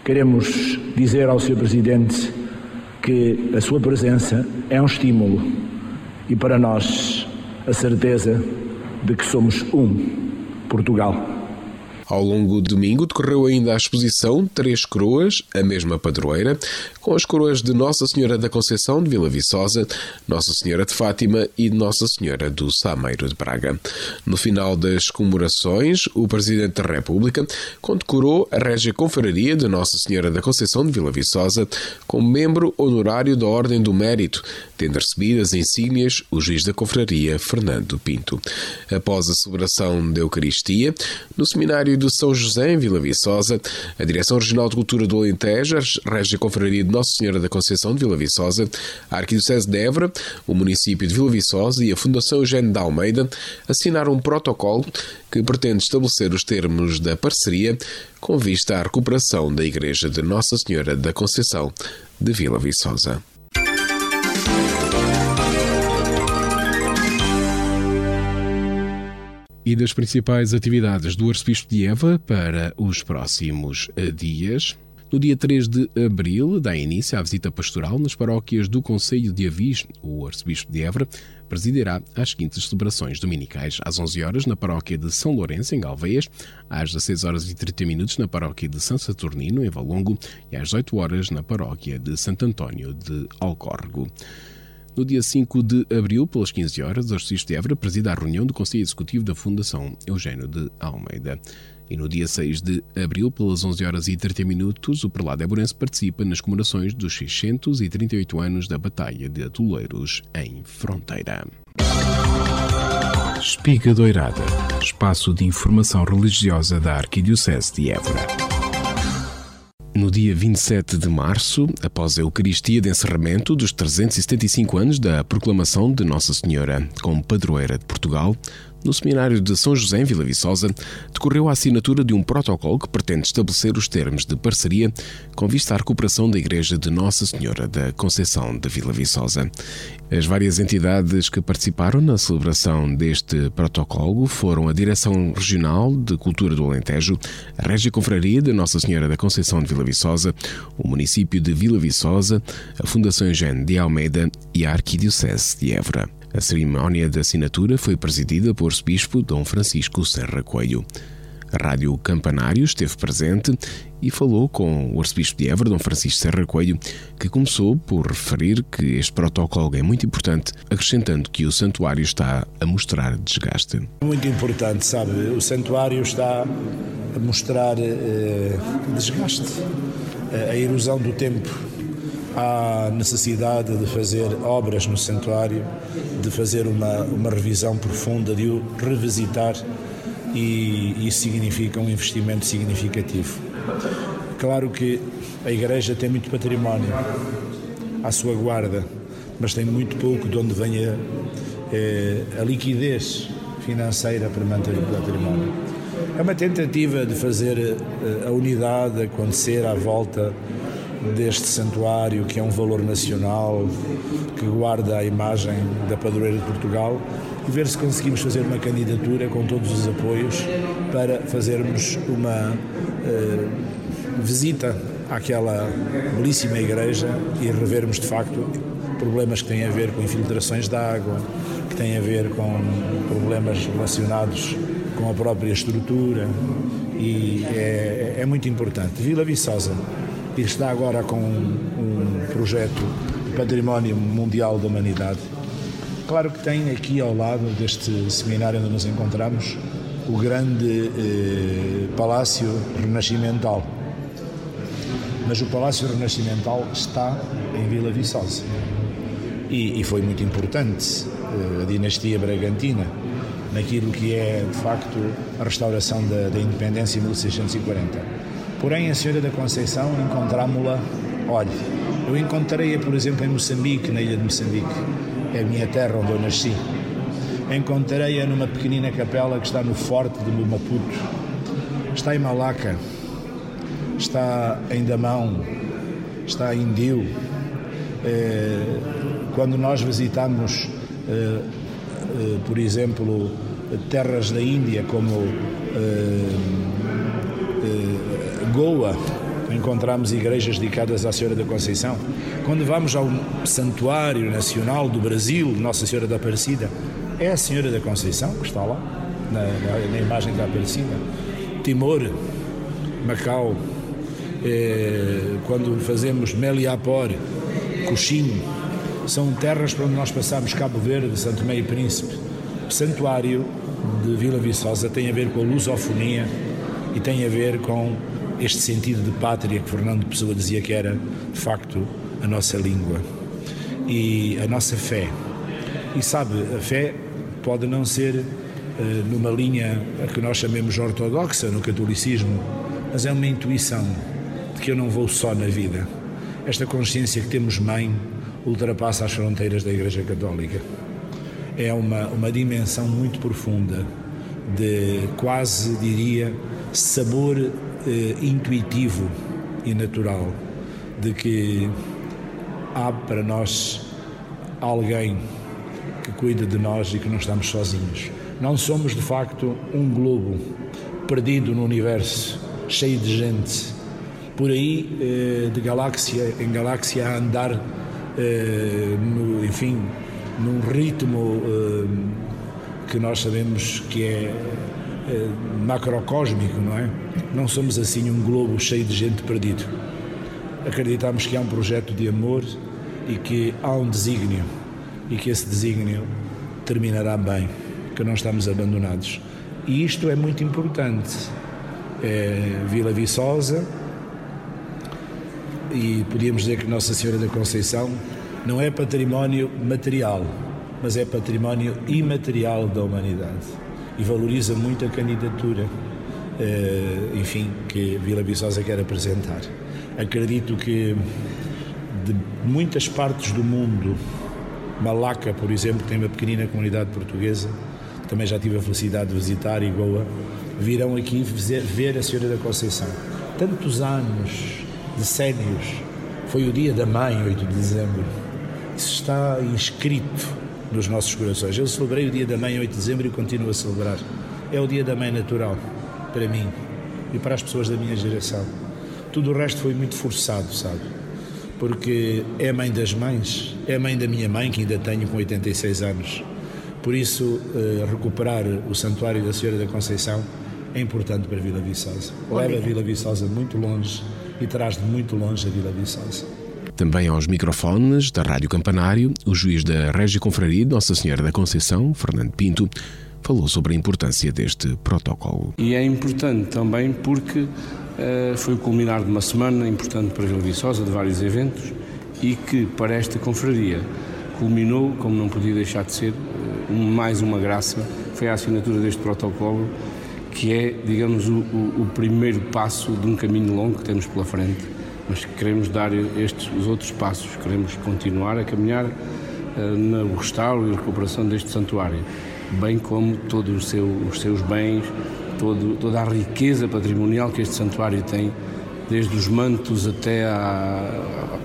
queremos dizer ao Sr. Presidente que a sua presença é um estímulo e para nós a certeza de que somos um Portugal. Ao longo do domingo decorreu ainda a exposição Três Coroas, a mesma padroeira, com as coroas de Nossa Senhora da Conceição de Vila Viçosa, Nossa Senhora de Fátima e Nossa Senhora do Sameiro de Braga. No final das comemorações, o Presidente da República condecorou a Régia Confraria de Nossa Senhora da Conceição de Vila Viçosa como membro honorário da Ordem do Mérito, tendo recebido as insígnias o juiz da Confraria, Fernando Pinto. Após a celebração da Eucaristia, no Seminário de São José, em Vila Viçosa, a Direção Regional de Cultura do Alentejo, a Régia Confraria de Nossa Senhora da Conceição de Vila Viçosa, a Arquidiocese de Évora, o município de Vila Viçosa e a Fundação Eugênio de Almeida assinaram um protocolo que pretende estabelecer os termos da parceria com vista à recuperação da Igreja de Nossa Senhora da Conceição de Vila Viçosa. E das principais atividades do Arcebispo de Eva para os próximos eh, dias. No dia 3 de abril, dá início à visita pastoral nas paróquias do Conselho de Avis. O Arcebispo de Évora presidirá as seguintes celebrações dominicais às 11 horas na paróquia de São Lourenço, em Galveias, às 16 horas e 30 minutos na paróquia de São Saturnino, em Valongo, e às 18 horas na paróquia de Santo António de Alcórrego. No dia 5 de abril, pelas 15 horas, o Arcebispo de Évora presida a reunião do Conselho Executivo da Fundação Eugênio de Almeida. E no dia 6 de abril, pelas 11 horas e 30 minutos, o prelado Eburense participa nas comemorações dos 638 anos da Batalha de Atoleiros em Fronteira. Espiga Doirada, espaço de informação religiosa da Arquidiocese de Évora. No dia 27 de março, após a Eucaristia de encerramento dos 375 anos da proclamação de Nossa Senhora como padroeira de Portugal, no seminário de São José, em Vila Viçosa, decorreu a assinatura de um protocolo que pretende estabelecer os termos de parceria com vista à recuperação da Igreja de Nossa Senhora da Conceição de Vila Viçosa. As várias entidades que participaram na celebração deste protocolo foram a Direção Regional de Cultura do Alentejo, a Régia Confraria de Nossa Senhora da Conceição de Vila Viçosa, o município de Vila Viçosa, a Fundação Eugênio de Almeida e a Arquidiocese de Évora. A cerimónia de assinatura foi presidida por Bispo Dom Francisco Serra Coelho. A Rádio Campanário esteve presente e falou com o arcebispo de Évora, Dom Francisco Serra Coelho, que começou por referir que este protocolo é muito importante, acrescentando que o santuário está a mostrar desgaste. Muito importante, sabe? O santuário está a mostrar eh, desgaste, a erosão do tempo há necessidade de fazer obras no santuário, de fazer uma, uma revisão profunda, de o revisitar e isso significa um investimento significativo. Claro que a Igreja tem muito património à sua guarda, mas tem muito pouco de onde venha eh, a liquidez financeira para manter o património. É uma tentativa de fazer eh, a unidade acontecer à volta deste santuário que é um valor nacional, que guarda a imagem da padroeira de Portugal e ver se conseguimos fazer uma candidatura com todos os apoios para fazermos uma uh, visita àquela belíssima igreja e revermos de facto problemas que têm a ver com infiltrações de água, que têm a ver com problemas relacionados com a própria estrutura e é, é muito importante. Vila Viçosa e está agora com um, projeto de património mundial da humanidade. Claro que tem aqui ao lado deste seminário onde nos encontramos o grande eh, Palácio Renascimental. Mas o Palácio Renascimental está em Vila Viçosa. E, e foi muito importante eh, a dinastia Bragantina naquilo que é, de facto, a restauração da, da independência em 1640 Porém, a Senhora da Conceição encontramos-la, olha, eu encontrei-a, por exemplo, em Moçambique, na ilha de Moçambique, é a minha terra onde eu nasci. Encontrei-a numa pequenina capela que está no forte de Maputo, está em Malaca, está em Damão, está em Dio. É, quando nós visitamos, é, é, por exemplo, terras da Índia como Goa, encontramos igrejas dedicadas à Senhora da Conceição. Quando vamos ao Santuário Nacional do Brasil, Nossa Senhora da Aparecida, é a Senhora da Conceição que está lá, na, na, na imagem da Aparecida. Timor, Macau, eh, quando fazemos Meliapor, Coxinho, são terras para onde nós passamos Cabo Verde, Santo Meio Príncipe. O santuário de Vila Viçosa tem a ver com a lusofonia e tem a ver com este sentido de pátria que Fernando Pessoa dizia que era, de facto, a nossa língua e a nossa fé. E sabe, a fé pode não ser uh, numa linha que nós chamemos ortodoxa no catolicismo, mas é uma intuição de que eu não vou só na vida. Esta consciência que temos mãe ultrapassa as fronteiras da Igreja Católica. É uma, uma dimensão muito profunda de quase, diria, sabor eh, intuitivo e natural de que há para nós alguém que cuida de nós e que não estamos sozinhos. Não somos de facto um globo perdido no universo, cheio de gente, por aí eh, de galáxia em galáxia a andar eh, enfim, num ritmo eh, que nós sabemos que é macrocósmico, não é? Não somos assim um globo cheio de gente perdido. Acreditamos que há um projeto de amor e que há um desígnio e que esse desígnio terminará bem, que não estamos abandonados. E isto é muito importante. É Vila Viçosa, e podíamos dizer que Nossa Senhora da Conceição não é património material, mas é património imaterial da humanidade e valoriza muito a candidatura, eh, enfim, que Vila Viçosa quer apresentar. Acredito que de muitas partes do mundo, Malaca, por exemplo, tem uma pequenina comunidade portuguesa, também já tive a felicidade de visitar e Goa, virão aqui ver a Senhora da Conceição. Tantos anos decénios. Foi o dia da mãe, 8 de dezembro. Isso está inscrito nos nossos corações. Eu celebrei o dia da mãe, 8 de dezembro, e continuo a celebrar. É o dia da mãe natural, para mim e para as pessoas da minha geração. Tudo o resto foi muito forçado, sabe? Porque é mãe das mães, é mãe da minha mãe, que ainda tenho com 86 anos. Por isso, eh, recuperar o Santuário da Senhora da Conceição é importante para Vila Viçosa. Leva a Vila Viçosa muito longe e traz de muito longe a Vila Viçosa. Também aos microfones da Rádio Campanário, o juiz da Régia Confraria Nossa Senhora da Conceição, Fernando Pinto, falou sobre a importância deste protocolo. E é importante também porque uh, foi o culminar de uma semana importante para Vila Viçosa, de vários eventos, e que para esta confraria culminou, como não podia deixar de ser, uh, mais uma graça, foi a assinatura deste protocolo que é, digamos, o, o, o, primeiro passo de um caminho longo que temos pela frente, mas queremos dar estes, os outros passos, queremos continuar a caminhar uh, no restauro e recuperação deste santuário, bem como todos os, seu, os seus bens, todo, toda a riqueza patrimonial que este santuário tem, desde os mantos até à,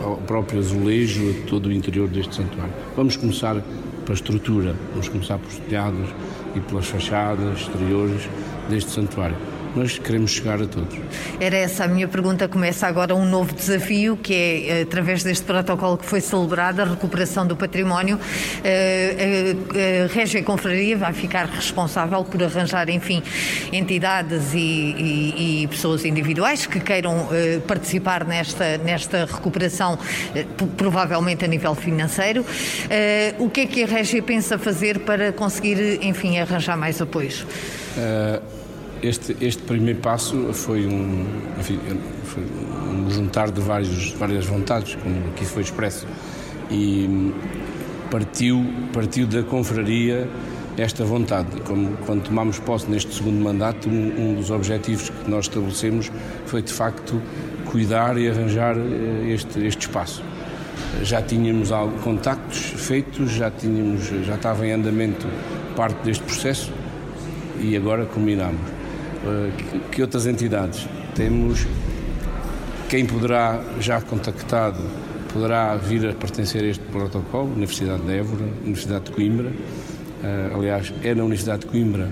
ao próprio azulejo, todo o interior deste santuário. Vamos começar pela estrutura, vamos começar pelos telhados e pelas fachadas exteriores deste santuário mas queremos chegar a todos. Era essa a minha pergunta. Começa agora um novo desafio, que é, através deste protocolo que foi celebrado, a recuperação do património. Eh, a, a Régia Confraria vai ficar responsável por arranjar, enfim, entidades e, e, e pessoas individuais que queiram eh, participar nesta, nesta recuperação, eh, provavelmente a nível financeiro. O que é que a Régia pensa fazer para conseguir, enfim, arranjar mais apoios? Este, este primeiro passo foi um, enfim, foi um juntar de vários, várias vontades, como aqui foi expresso, e partiu, partiu da confraria esta vontade. Como, quando tomámos posse neste segundo mandato, um, um, dos objetivos que nós estabelecemos foi, de facto, cuidar e arranjar eh, este, este espaço. Já tínhamos contactos feitos, já, tínhamos, já estava em andamento parte deste processo e agora combinamos. Eh, que outras entidades. Temos quem poderá, já contactado, poderá vir a pertencer a este protocolo, Universidade de Évora, Universidade de Coimbra. Uh, aliás, é na Universidade de Coimbra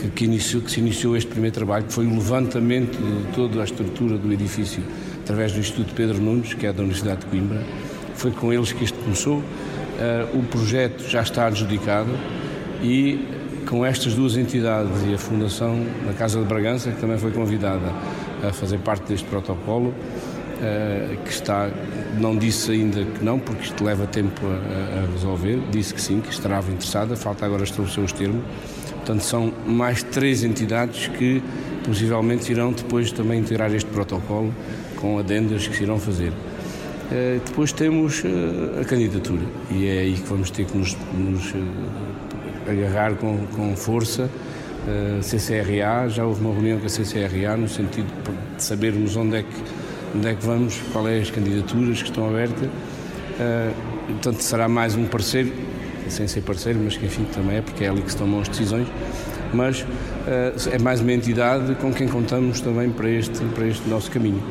que, que, iniciou, que se iniciou este primeiro trabalho, que foi o levantamento de toda a estrutura do edifício através do Instituto Pedro Nunes, que é da Universidade de Coimbra. Foi com eles que isto começou. Uh, o projeto já está adjudicado e com estas duas entidades e a Fundação da Casa de Bragança, que também foi convidada a fazer parte deste protocolo, uh, que está, não disse ainda que não, porque isto leva tempo a, resolver, disse que sim, que estará interessada, falta agora estabelecer os termos. Portanto, são mais três entidades que possivelmente irão depois também integrar este protocolo com adendas que se irão fazer. Uh, depois temos uh, a candidatura e é aí que vamos ter que nos, nos agarrar com, com força. Uh, CCRA, já houve uma reunião com a CCRA no sentido de sabermos onde é que, onde é que vamos, qual é as candidaturas que estão abertas. Uh, portanto, será mais um parceiro, sem ser parceiro, mas que enfim também é, porque é ali que se tomam as decisões. Mas uh, é mais uma entidade com quem contamos também para este, para este nosso caminho.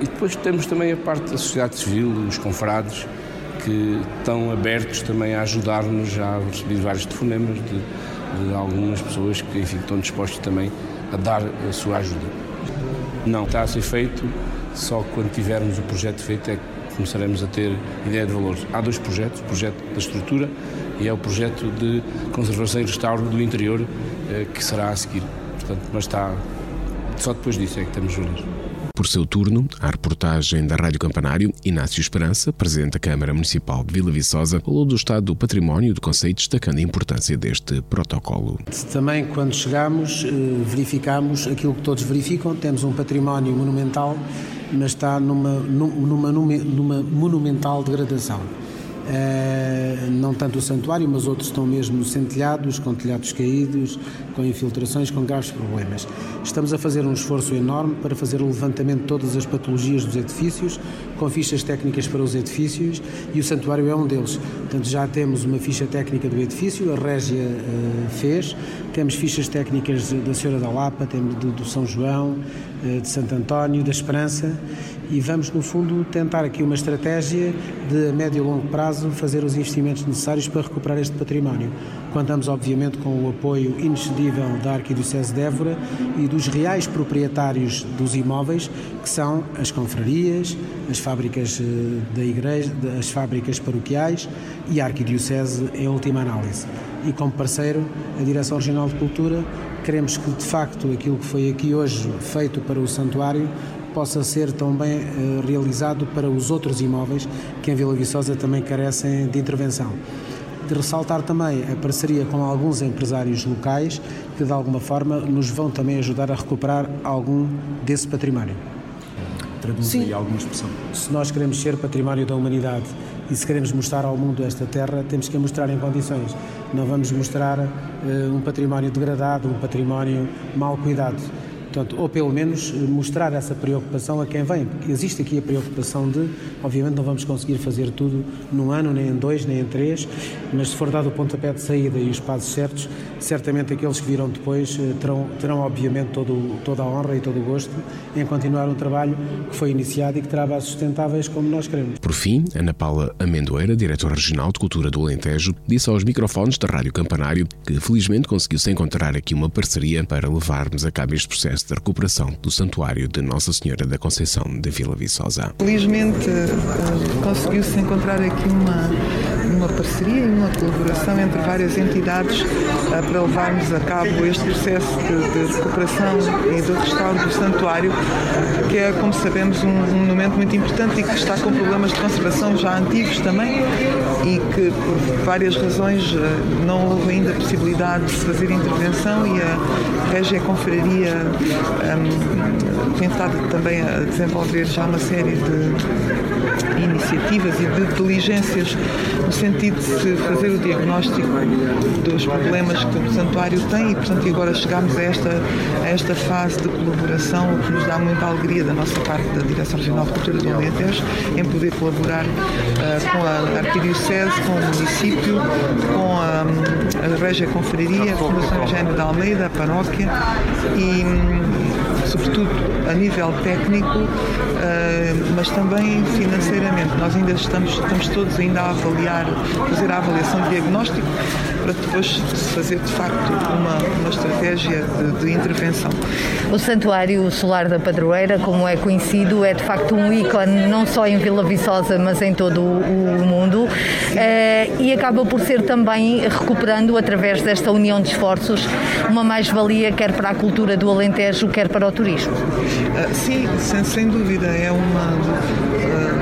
e depois temos também a parte da sociedade civil, os confrades, que estão abertos também a ajudar-nos. Já recebi vários telefonemas de, de, algumas pessoas que enfim, estão dispostos também a dar a sua ajuda. Não, está a ser feito, só quando tivermos o projeto feito é que começaremos a ter ideia de valores. Há dois projetos, o projeto da estrutura e é o projeto de conservação e restauro do interior eh, que será a seguir. Portanto, mas está, só depois disso é que temos valores. Por seu turno, a reportagem da Rádio Campanário, Inácio Esperança, presidente da Câmara Municipal de Vila Viçosa, falou do estado do património do Conceito, destacando a importância deste protocolo. Também, quando chegamos, eh, verificamos aquilo que todos verificam: temos um património monumental, mas está numa, numa, numa, numa monumental degradação. Uh, não tanto o santuário, mas outros estão mesmo centelhados, com telhados caídos, com infiltrações, com graves problemas. Estamos a fazer um esforço enorme para fazer o levantamento de todas as patologias dos edifícios, com fichas técnicas para os edifícios, e o santuário é um deles. Portanto, já temos uma ficha técnica do edifício, a Régia uh, fez, temos fichas técnicas da Senhora da Lapa, temos do, São João, uh, de Santo António, da Esperança, e vamos, no fundo, tentar aqui uma estratégia de a médio e longo prazo fazer os investimentos necessários para recuperar este património. Contamos, obviamente, com o apoio inexcedível da Arquidiocese de Évora e dos reais proprietários dos imóveis, que são as confrarias, as fábricas eh, da igreja, as fábricas paroquiais e a Arquidiocese em última análise. E como parceiro, a Direção Regional de Cultura, queremos que, de facto, aquilo que foi aqui hoje feito para o santuário possa ser também uh, realizado para os outros imóveis que em Vila Viçosa também carecem de intervenção. De ressaltar também a parceria com alguns empresários locais que de alguma forma nos vão também ajudar a recuperar algum desse património. Traduz aí alguma expressão. Se nós queremos ser património da humanidade e se queremos mostrar ao mundo esta terra, temos que a mostrar em condições. Não vamos mostrar uh, um património degradado, um património mal cuidado Portanto, ou pelo menos eh, mostrar essa preocupação a quem vem. Porque existe aqui a preocupação de, obviamente, não vamos conseguir fazer tudo num ano, nem em dois, nem em três, mas se for dado o pontapé de saída e os passos certos, certamente aqueles que virão depois eh, terão, terão obviamente, todo, toda a honra e todo o gosto em continuar um trabalho que foi iniciado e que terá bases sustentáveis como nós queremos. Por fim, Ana Paula Amendoeira, diretora regional de Cultura do Alentejo, disse aos microfones da Rádio Campanário que felizmente conseguiu-se encontrar aqui uma parceria para levarmos a cabo este processo processo de recuperação do Santuário de Nossa Senhora da Conceição de Vila Viçosa. Felizmente eh, conseguiu-se encontrar aqui uma, uma parceria e uma colaboração entre várias entidades eh, para levarmos a cabo este processo de, de recuperação e de restauro do santuário, que é, como sabemos, um, um monumento muito importante e que está com problemas de conservação já antigos também e que, por várias razões, eh, não houve ainda possibilidade de se fazer intervenção e a Régia Confraria um, também a desenvolver já uma série de iniciativas e de diligências no sentido de se fazer o diagnóstico dos problemas que o santuário tem e, portanto, agora chegamos a esta, a esta fase de colaboração, o que nos dá muita alegria da nossa parte da Direção Regional de Cultura do Alentejo em poder colaborar uh, com a Arquidiocese, com o município, com a, a Regia Confraria, a Fundação Eugênio de Almeida, a paróquia e sobretudo a nível técnico, eh, mas também financeiramente. Nós ainda estamos, estamos todos ainda a avaliar, fazer a avaliação de diagnóstico para depois fazer de facto uma, uma estratégia de, de intervenção. O Santuário Solar da Padroeira, como é conhecido, é de facto um ícone não só em Vila Viçosa, mas em todo o mundo eh, e acaba por ser também recuperando, através desta união de esforços, uma mais-valia quer para a cultura do Alentejo, quer para o turismo. Uh, sim, sem, sem, dúvida, é uma.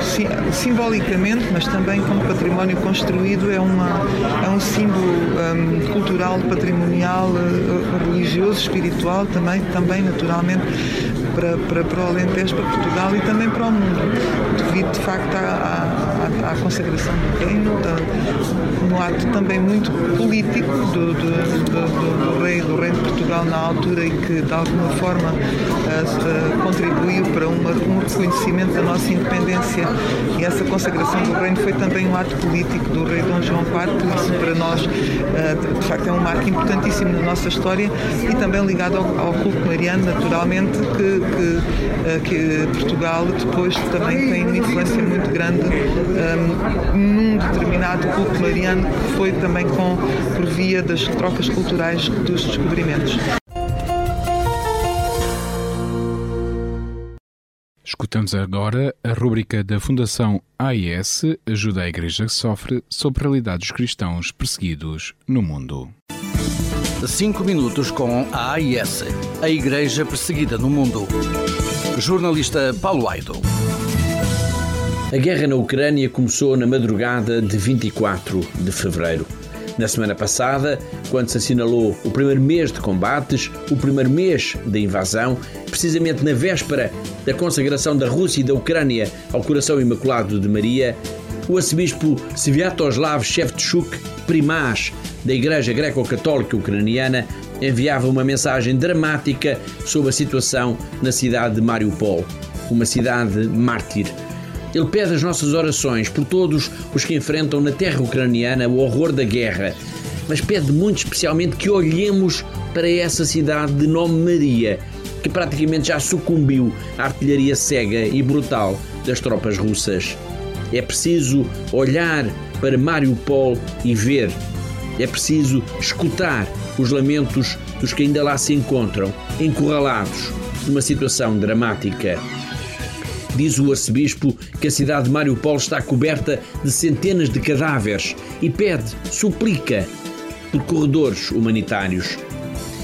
Sim, simbolicamente, mas também como património construído, é, uma, é um símbolo um, cultural, patrimonial, uh, religioso, espiritual, também, também naturalmente para, para, para o Alentejo, para Portugal e também para o mundo, devido de facto à, à, à consagração do reino, no ato também muito político do, do, do, do, rei, do rei de Portugal na altura e que de alguma forma uh, uh, contribuiu para uma, um reconhecimento da nossa independência. E essa consagração do reino foi também um ato político do rei Dom João IV, isso para nós uh, de facto é um marco importantíssimo na nossa história e também ligado ao, ao culto mariano, naturalmente, que, que, que, Portugal depois também tem uma influência muito grande um, num determinado culto mariano que foi também com, por via das trocas culturais dos descobrimentos. Escutamos agora a rúbrica da Fundação AIS Ajuda a Igreja que Sofre sobre realidades dos cristãos perseguidos no mundo. 5 minutos com a AIS, a Igreja Perseguida no Mundo. Jornalista Paulo Aido. A guerra na Ucrânia começou na madrugada de 24 de fevereiro. Na semana passada, quando se assinalou o primeiro mês de combates, o primeiro mês da invasão, precisamente na véspera da consagração da Rússia e da Ucrânia ao coração imaculado de Maria, o arcebispo Sviatoslav Shevchuk, primaz da Igreja Greco-Católica Ucraniana, enviava uma mensagem dramática sobre a situação na cidade de Mariupol, uma cidade mártir ele pede as nossas orações por todos os que enfrentam na terra ucraniana o horror da guerra, mas pede muito especialmente que olhemos para essa cidade de nome Maria, que praticamente já sucumbiu à artilharia cega e brutal das tropas russas. É preciso olhar para Mariupol e ver. É preciso escutar os lamentos dos que ainda lá se encontram, encurralados, numa situação dramática. Diz o arcebispo que a cidade de Mariupol está coberta de centenas de cadáveres e pede, suplica, por corredores humanitários.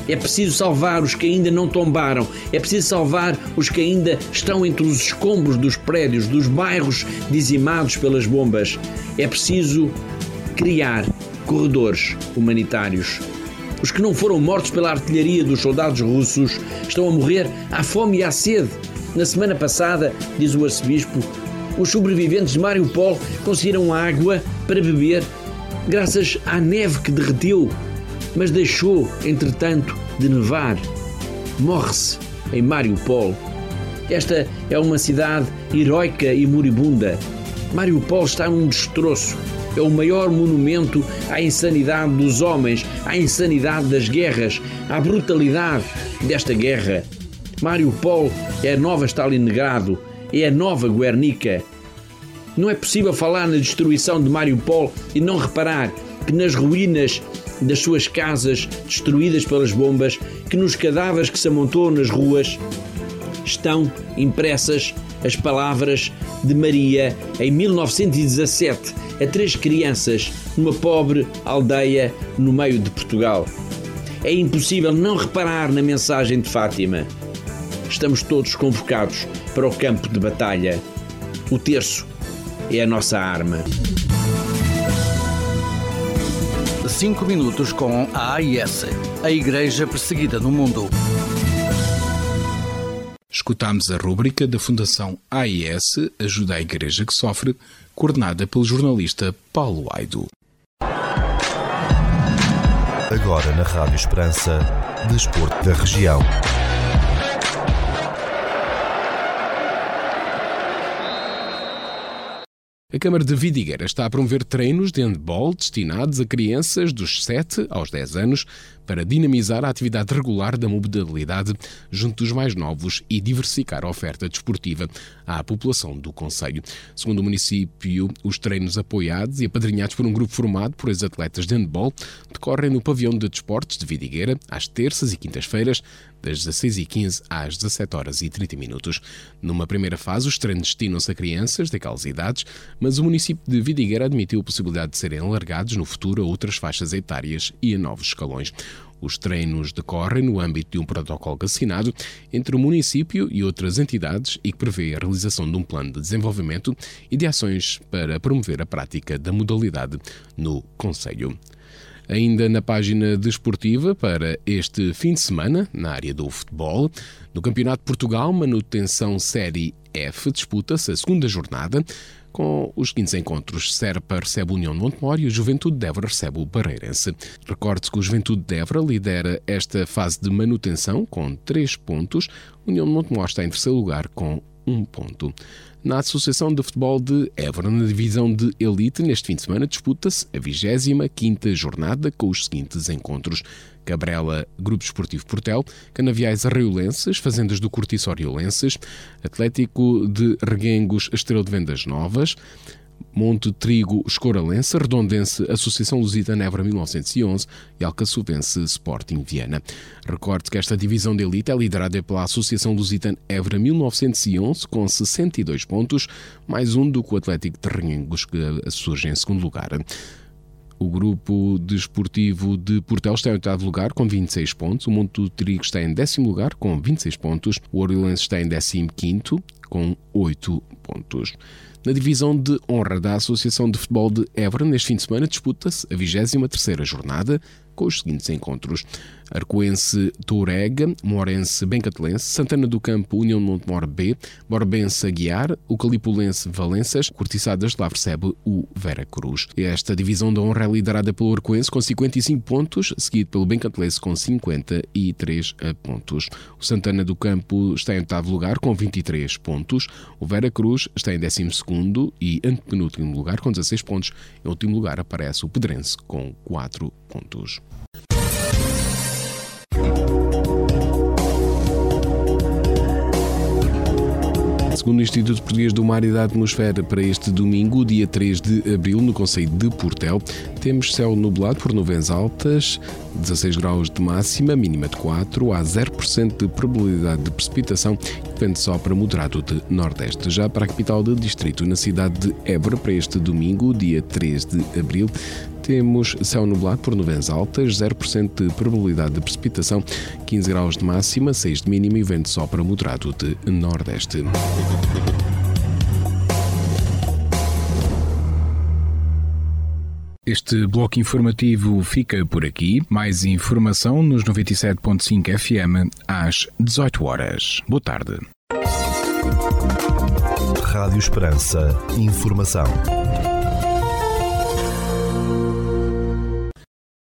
É preciso salvar os que ainda não tombaram. É preciso salvar os que ainda estão entre os escombros dos prédios, dos bairros dizimados pelas bombas. É preciso criar corredores humanitários. Os que não foram mortos pela artilharia dos soldados russos estão a morrer à fome e à sede na semana passada, diz o arcebispo, os sobreviventes de Mariupol conseguiram água para beber graças à neve que derreteu, mas deixou, entretanto, de nevar. Morre-se em Mariupol. Esta é uma cidade heroica e moribunda. Mariupol está num destroço. É o maior monumento à insanidade dos homens, à insanidade das guerras, à brutalidade desta guerra. Mariupol é a nova Stalingrado, é a nova Guernica. Não é possível falar na destruição de Mariupol e não reparar que nas ruínas das suas casas destruídas pelas bombas, que nos cadáveres que se amontou nas ruas, estão impressas as palavras de Maria em 1917 a três crianças numa pobre aldeia no meio de Portugal. É impossível não reparar na mensagem de Fátima estamos todos convocados para o campo de batalha. O terço é a nossa arma. Cinco minutos com a AIS, a Igreja Perseguida no Mundo. Escutamos a rúbrica da Fundação AIS Ajuda a Igreja que Sofre, coordenada pelo jornalista Paulo Aido. Agora na Rádio Esperança, Desporto da Região. A Câmara de Vidigueira está a promover treinos de handball destinados a crianças dos 7 aos 10 anos para dinamizar a atividade regular da mobilidade junto dos mais novos e diversificar a oferta desportiva à população do Conselho. Segundo o município, os treinos apoiados e apadrinhados por um grupo formado por ex-atletas de handball decorrem no pavilhão de desportos de Vidigueira às terças e quintas-feiras, das 16h15 às 17 horas e 30 minutos. Numa primeira fase, os treinos destinam-se a crianças daquelas idades, mas o município de Vidigueira admitiu a possibilidade de serem alargados no futuro a outras faixas etárias e a novos escalões. Os treinos decorrem no âmbito de um protocolo assinado entre o município e outras entidades e que prevê a realização de um plano de desenvolvimento e de ações para promover a prática da modalidade no Conselho. Ainda na página desportiva para este fim de semana, na área do futebol, no Campeonato de Portugal, manutenção Série F, disputa-se a segunda jornada com os seguintes encontros. Serpa recebe o União de Montemor e o Juventude de Évora recebe o Barreirense. Recorde-se que o Juventude de Évora lidera esta fase de manutenção com 3 pontos. União de Montemor está em terceiro lugar com 1 ponto. Na Associação de Futebol de Évora, na divisão de Elite, neste fim de semana disputa-se a 25ª jornada com os seguintes encontros. Cabrela, Grupo Esportivo Portel, Canaviais Arraiolenses, Fazendas do Cortiço Oriolenses, Atlético de Reguengos, Estrela de Vendas Novas, Monte Trigo Escoralense, Redondense Associação Lusitana Évora 1911 e Alcaçuvense Sporting Viana. Recorde que esta divisão de elite é liderada pela Associação Lusitana Évora 1911 com 62 pontos, mais um do que o Atlético de Renhengos que surge em segundo lugar. O grupo desportivo de Portel está em oitavo lugar com 26 pontos. O Monte do Trigo está em décimo lugar com 26 pontos. O Oriolense está em décimo quinto com 8 pontos. Na divisão de honra da Associação de Futebol de Évora, neste fim de semana disputa-se a 23ª jornada com os seguintes encontros. Arcoense Tourega, Morense Bencatelense, Santana do Campo União de Montemor B, Borbense Aguiar, o Calipulense Valenças, Cortiçadas de lá recebe o Vera Cruz. Esta divisão da honra é liderada pelo Arcoense com 55 pontos, seguido pelo Bencatelense com 53 pontos. O Santana do Campo está em oitavo lugar com 23 pontos, o Vera Cruz está em décimo segundo e antepenúltimo lugar com 16 pontos. Em último lugar aparece o Pedrense com 4 pontos. Segundo o Instituto Português do Mar e da Atmosfera, para este domingo, dia 3 de abril, no Conselho de Portel, temos céu nublado por nuvens altas, 16 graus de máxima, mínima de 4, há 0% de probabilidade de precipitação, vento sopra moderado de nordeste. Já para a capital do distrito, na cidade de Évora, para este domingo, dia 3 de abril, temos céu nublado por nuvens altas, 0% de probabilidade de precipitação, 15 graus de máxima, 6 de mínima e vento sopra moderado de nordeste. Este bloco informativo fica por aqui. Mais informação nos 97.5 FM às 18 horas. Boa tarde. Rádio Esperança. Informação.